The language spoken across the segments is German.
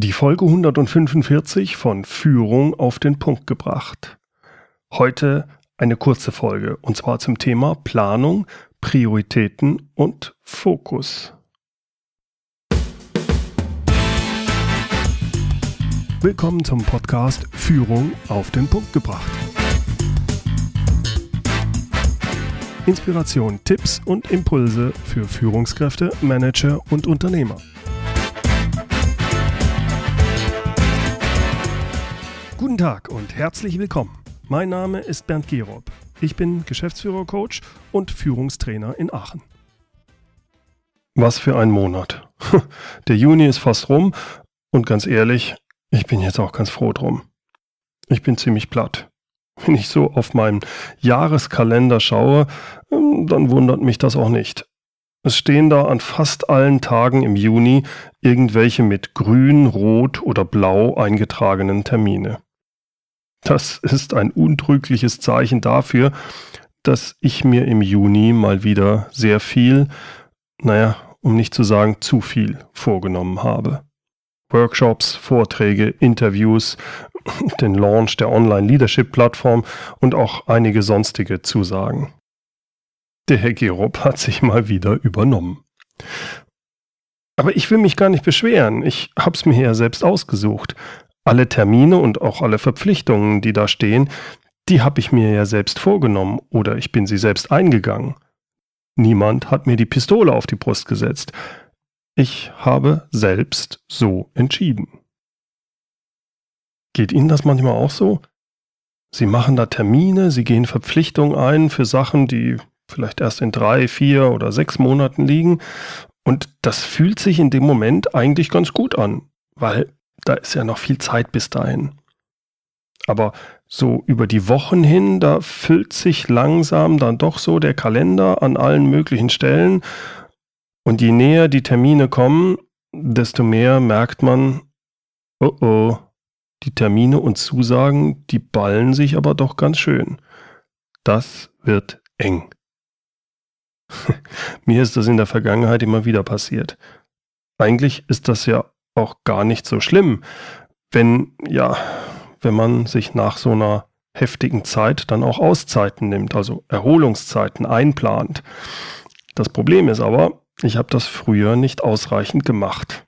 Die Folge 145 von Führung auf den Punkt gebracht. Heute eine kurze Folge und zwar zum Thema Planung, Prioritäten und Fokus. Willkommen zum Podcast Führung auf den Punkt gebracht. Inspiration, Tipps und Impulse für Führungskräfte, Manager und Unternehmer. Guten Tag und herzlich willkommen. Mein Name ist Bernd Gerob. Ich bin Geschäftsführer-Coach und Führungstrainer in Aachen. Was für ein Monat. Der Juni ist fast rum und ganz ehrlich, ich bin jetzt auch ganz froh drum. Ich bin ziemlich platt. Wenn ich so auf meinen Jahreskalender schaue, ähm, dann wundert mich das auch nicht. Es stehen da an fast allen Tagen im Juni irgendwelche mit grün, rot oder blau eingetragenen Termine. Das ist ein untrügliches Zeichen dafür, dass ich mir im Juni mal wieder sehr viel, naja, um nicht zu sagen zu viel vorgenommen habe. Workshops, Vorträge, Interviews, den Launch der Online-Leadership-Plattform und auch einige sonstige Zusagen. Der Herr Gerob hat sich mal wieder übernommen. Aber ich will mich gar nicht beschweren, ich hab's mir ja selbst ausgesucht alle Termine und auch alle Verpflichtungen, die da stehen, die habe ich mir ja selbst vorgenommen oder ich bin sie selbst eingegangen. Niemand hat mir die Pistole auf die Brust gesetzt. Ich habe selbst so entschieden. Geht Ihnen das manchmal auch so? Sie machen da Termine, Sie gehen Verpflichtungen ein für Sachen, die vielleicht erst in drei, vier oder sechs Monaten liegen. Und das fühlt sich in dem Moment eigentlich ganz gut an, weil da ist ja noch viel Zeit bis dahin. Aber so über die Wochen hin, da füllt sich langsam dann doch so der Kalender an allen möglichen Stellen. Und je näher die Termine kommen, desto mehr merkt man, oh oh, die Termine und Zusagen, die ballen sich aber doch ganz schön. Das wird eng. Mir ist das in der Vergangenheit immer wieder passiert. Eigentlich ist das ja auch gar nicht so schlimm, wenn, ja, wenn man sich nach so einer heftigen Zeit dann auch Auszeiten nimmt, also Erholungszeiten einplant. Das Problem ist aber, ich habe das früher nicht ausreichend gemacht.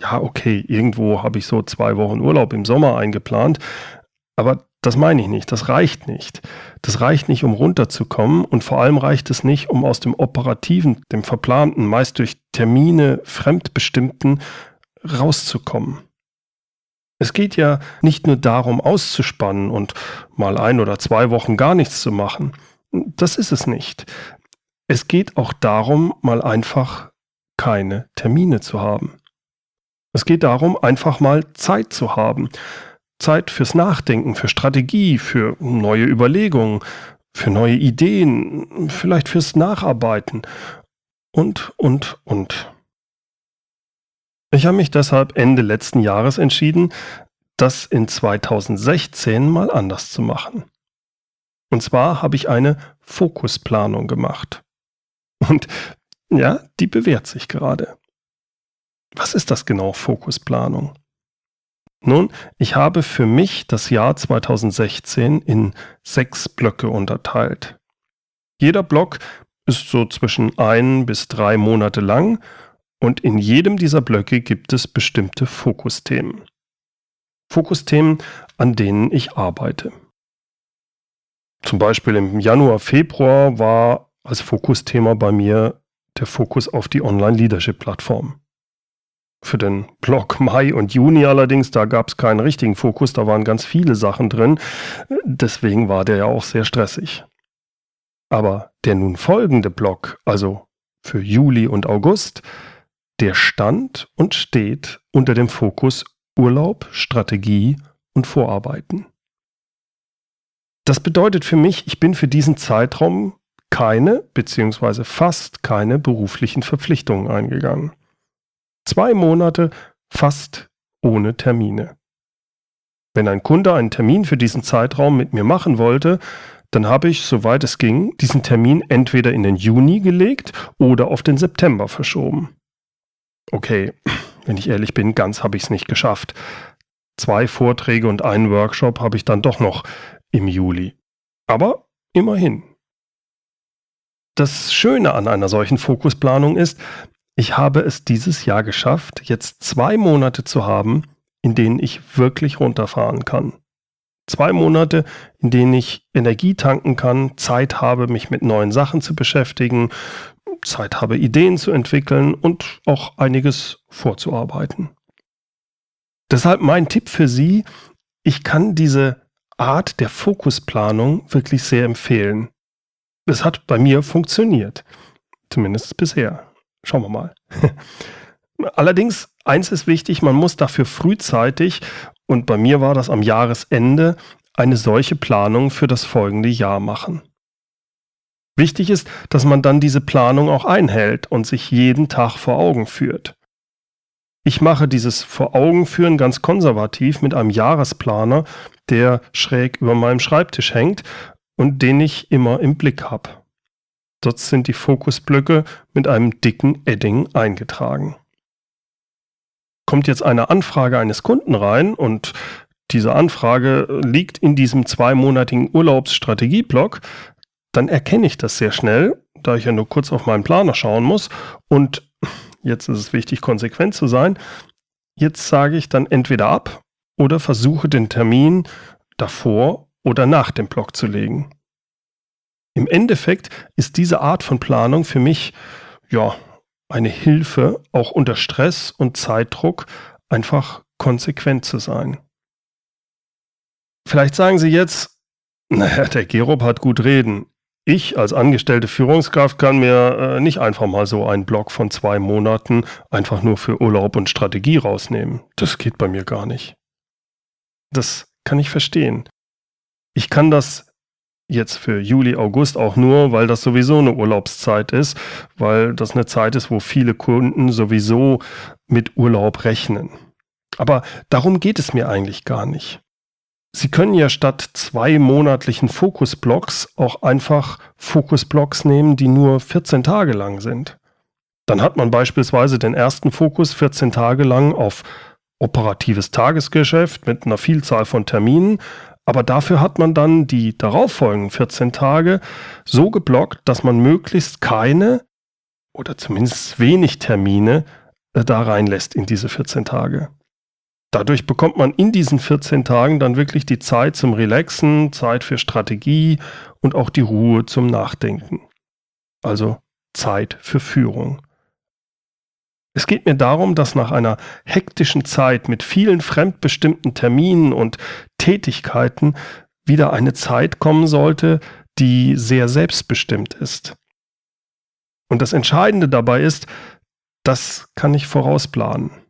Ja, okay, irgendwo habe ich so zwei Wochen Urlaub im Sommer eingeplant, aber das meine ich nicht, das reicht nicht. Das reicht nicht, um runterzukommen und vor allem reicht es nicht, um aus dem operativen, dem verplanten, meist durch Termine fremdbestimmten rauszukommen. Es geht ja nicht nur darum, auszuspannen und mal ein oder zwei Wochen gar nichts zu machen. Das ist es nicht. Es geht auch darum, mal einfach keine Termine zu haben. Es geht darum, einfach mal Zeit zu haben. Zeit fürs Nachdenken, für Strategie, für neue Überlegungen, für neue Ideen, vielleicht fürs Nacharbeiten und, und, und. Ich habe mich deshalb Ende letzten Jahres entschieden, das in 2016 mal anders zu machen. Und zwar habe ich eine Fokusplanung gemacht. Und ja, die bewährt sich gerade. Was ist das genau, Fokusplanung? Nun, ich habe für mich das Jahr 2016 in sechs Blöcke unterteilt. Jeder Block ist so zwischen ein bis drei Monate lang und in jedem dieser Blöcke gibt es bestimmte Fokusthemen. Fokusthemen, an denen ich arbeite. Zum Beispiel im Januar, Februar war als Fokusthema bei mir der Fokus auf die Online-Leadership-Plattform. Für den Blog Mai und Juni allerdings, da gab es keinen richtigen Fokus, da waren ganz viele Sachen drin. Deswegen war der ja auch sehr stressig. Aber der nun folgende Blog, also für Juli und August, der stand und steht unter dem Fokus Urlaub, Strategie und Vorarbeiten. Das bedeutet für mich, ich bin für diesen Zeitraum keine bzw. fast keine beruflichen Verpflichtungen eingegangen. Zwei Monate fast ohne Termine. Wenn ein Kunde einen Termin für diesen Zeitraum mit mir machen wollte, dann habe ich, soweit es ging, diesen Termin entweder in den Juni gelegt oder auf den September verschoben okay, wenn ich ehrlich bin, ganz habe ich es nicht geschafft. Zwei Vorträge und einen Workshop habe ich dann doch noch im Juli. Aber immerhin. Das Schöne an einer solchen Fokusplanung ist, ich habe es dieses Jahr geschafft, jetzt zwei Monate zu haben, in denen ich wirklich runterfahren kann. Zwei Monate, in denen ich Energie tanken kann, Zeit habe, mich mit neuen Sachen zu beschäftigen, Zeit habe, Ideen zu entwickeln und auch einiges vorzuarbeiten. Deshalb mein Tipp für Sie, ich kann diese Art der Fokusplanung wirklich sehr empfehlen. Es hat bei mir funktioniert. Zumindest bisher. Schauen wir mal. Allerdings, eins ist wichtig, man muss dafür frühzeitig, und bei mir war das am Jahresende, eine solche Planung für das folgende Jahr machen. Wichtig ist, dass man dann diese Planung auch einhält und sich jeden Tag vor Augen führt. Ich mache dieses Vor Augen führen ganz konservativ mit einem Jahresplaner, der schräg über meinem Schreibtisch hängt und den ich immer im Blick habe. Dort sind die Fokusblöcke mit einem dicken Edding eingetragen. Kommt jetzt eine Anfrage eines Kunden rein und diese Anfrage liegt in diesem zweimonatigen Urlaubsstrategieblock, dann erkenne ich das sehr schnell, da ich ja nur kurz auf meinen Planer schauen muss. Und jetzt ist es wichtig, konsequent zu sein. Jetzt sage ich dann entweder ab oder versuche den Termin davor oder nach dem Block zu legen. Im Endeffekt ist diese Art von Planung für mich ja eine Hilfe, auch unter Stress und Zeitdruck einfach konsequent zu sein. Vielleicht sagen Sie jetzt, naja, der Gerob hat gut reden. Ich als angestellte Führungskraft kann mir äh, nicht einfach mal so einen Block von zwei Monaten einfach nur für Urlaub und Strategie rausnehmen. Das geht bei mir gar nicht. Das kann ich verstehen. Ich kann das jetzt für Juli, August auch nur, weil das sowieso eine Urlaubszeit ist, weil das eine Zeit ist, wo viele Kunden sowieso mit Urlaub rechnen. Aber darum geht es mir eigentlich gar nicht. Sie können ja statt zwei monatlichen Fokusblocks auch einfach Fokusblocks nehmen, die nur 14 Tage lang sind. Dann hat man beispielsweise den ersten Fokus 14 Tage lang auf operatives Tagesgeschäft mit einer Vielzahl von Terminen, aber dafür hat man dann die darauffolgenden 14 Tage so geblockt, dass man möglichst keine oder zumindest wenig Termine äh, da reinlässt in diese 14 Tage. Dadurch bekommt man in diesen 14 Tagen dann wirklich die Zeit zum Relaxen, Zeit für Strategie und auch die Ruhe zum Nachdenken. Also Zeit für Führung. Es geht mir darum, dass nach einer hektischen Zeit mit vielen fremdbestimmten Terminen und Tätigkeiten wieder eine Zeit kommen sollte, die sehr selbstbestimmt ist. Und das Entscheidende dabei ist, das kann ich vorausplanen.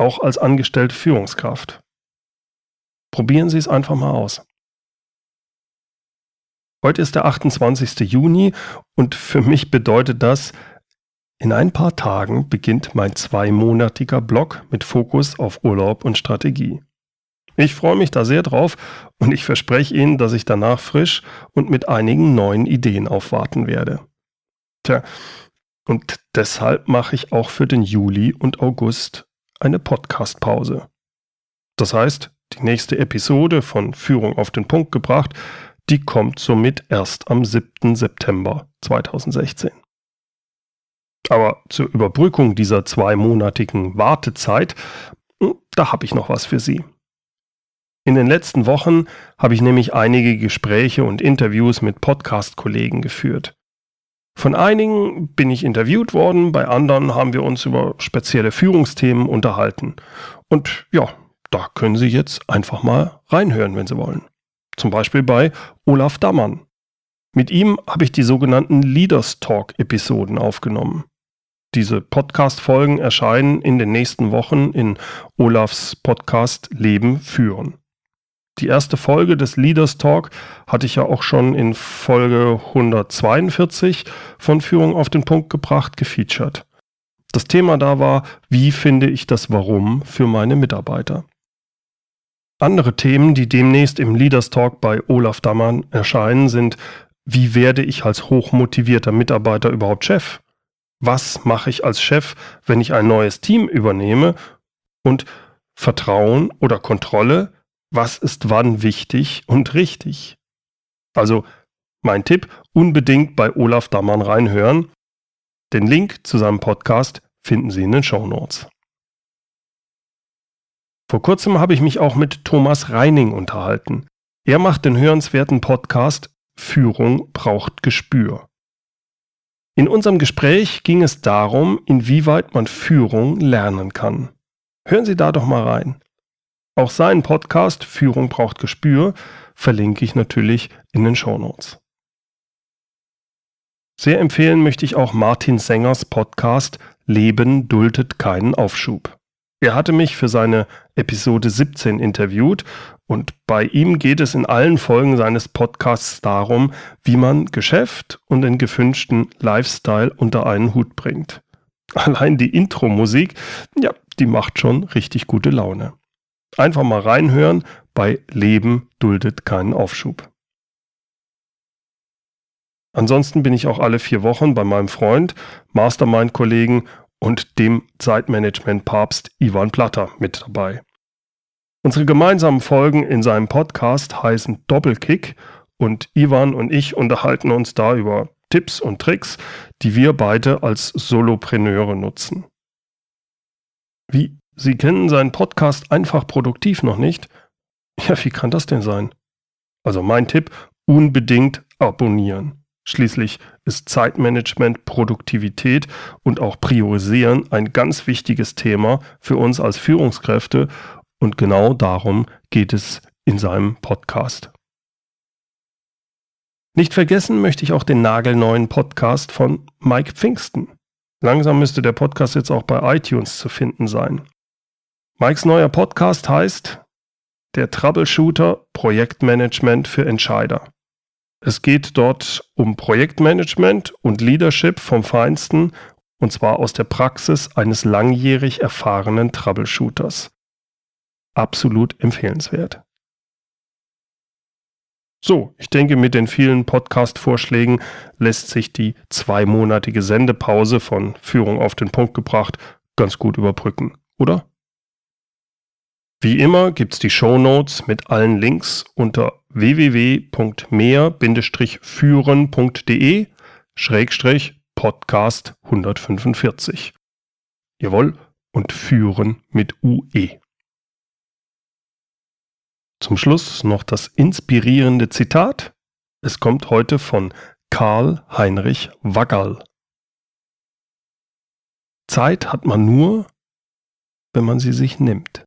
Auch als angestellte Führungskraft. Probieren Sie es einfach mal aus. Heute ist der 28. Juni und für mich bedeutet das, in ein paar Tagen beginnt mein zweimonatiger Blog mit Fokus auf Urlaub und Strategie. Ich freue mich da sehr drauf und ich verspreche Ihnen, dass ich danach frisch und mit einigen neuen Ideen aufwarten werde. Tja, und deshalb mache ich auch für den Juli und August eine Podcast-Pause. Das heißt, die nächste Episode von Führung auf den Punkt gebracht, die kommt somit erst am 7. September 2016. Aber zur Überbrückung dieser zweimonatigen Wartezeit, hm, da habe ich noch was für Sie. In den letzten Wochen habe ich nämlich einige Gespräche und Interviews mit Podcast-Kollegen geführt. Von einigen bin ich interviewt worden, bei anderen haben wir uns über spezielle Führungsthemen unterhalten. Und ja, da können Sie jetzt einfach mal reinhören, wenn Sie wollen. Zum Beispiel bei Olaf Dammann. Mit ihm habe ich die sogenannten Leaders Talk-Episoden aufgenommen. Diese Podcast-Folgen erscheinen in den nächsten Wochen in Olafs Podcast Leben führen. Die erste Folge des Leaders Talk hatte ich ja auch schon in Folge 142 von Führung auf den Punkt gebracht gefeatured. Das Thema da war, wie finde ich das Warum für meine Mitarbeiter. Andere Themen, die demnächst im Leaders Talk bei Olaf Dammann erscheinen, sind, wie werde ich als hochmotivierter Mitarbeiter überhaupt Chef? Was mache ich als Chef, wenn ich ein neues Team übernehme? Und Vertrauen oder Kontrolle, was ist wann wichtig und richtig? Also mein Tipp, unbedingt bei Olaf Dammann reinhören. Den Link zu seinem Podcast finden Sie in den Show Notes. Vor kurzem habe ich mich auch mit Thomas Reining unterhalten. Er macht den hörenswerten Podcast Führung braucht Gespür. In unserem Gespräch ging es darum, inwieweit man Führung lernen kann. Hören Sie da doch mal rein. Auch seinen Podcast Führung braucht Gespür verlinke ich natürlich in den Show Notes. Sehr empfehlen möchte ich auch Martin Sängers Podcast Leben duldet keinen Aufschub. Er hatte mich für seine Episode 17 interviewt und bei ihm geht es in allen Folgen seines Podcasts darum, wie man Geschäft und den gewünschten Lifestyle unter einen Hut bringt. Allein die Intro-Musik, ja, die macht schon richtig gute Laune. Einfach mal reinhören, bei Leben duldet keinen Aufschub. Ansonsten bin ich auch alle vier Wochen bei meinem Freund, Mastermind-Kollegen und dem Zeitmanagement-Papst Ivan Platter mit dabei. Unsere gemeinsamen Folgen in seinem Podcast heißen Doppelkick und Ivan und ich unterhalten uns da über Tipps und Tricks, die wir beide als Solopreneure nutzen. Wie Sie kennen seinen Podcast einfach produktiv noch nicht? Ja, wie kann das denn sein? Also mein Tipp, unbedingt abonnieren. Schließlich ist Zeitmanagement, Produktivität und auch Priorisieren ein ganz wichtiges Thema für uns als Führungskräfte und genau darum geht es in seinem Podcast. Nicht vergessen möchte ich auch den nagelneuen Podcast von Mike Pfingsten. Langsam müsste der Podcast jetzt auch bei iTunes zu finden sein. Mikes neuer Podcast heißt Der Troubleshooter Projektmanagement für Entscheider. Es geht dort um Projektmanagement und Leadership vom Feinsten und zwar aus der Praxis eines langjährig erfahrenen Troubleshooters. Absolut empfehlenswert. So, ich denke, mit den vielen Podcast-Vorschlägen lässt sich die zweimonatige Sendepause von Führung auf den Punkt gebracht ganz gut überbrücken, oder? Wie immer gibt's die Show Notes mit allen Links unter www.mehr-führen.de Schrägstrich Podcast 145. Jawohl, und führen mit UE. Zum Schluss noch das inspirierende Zitat. Es kommt heute von Karl Heinrich Waggal. Zeit hat man nur, wenn man sie sich nimmt.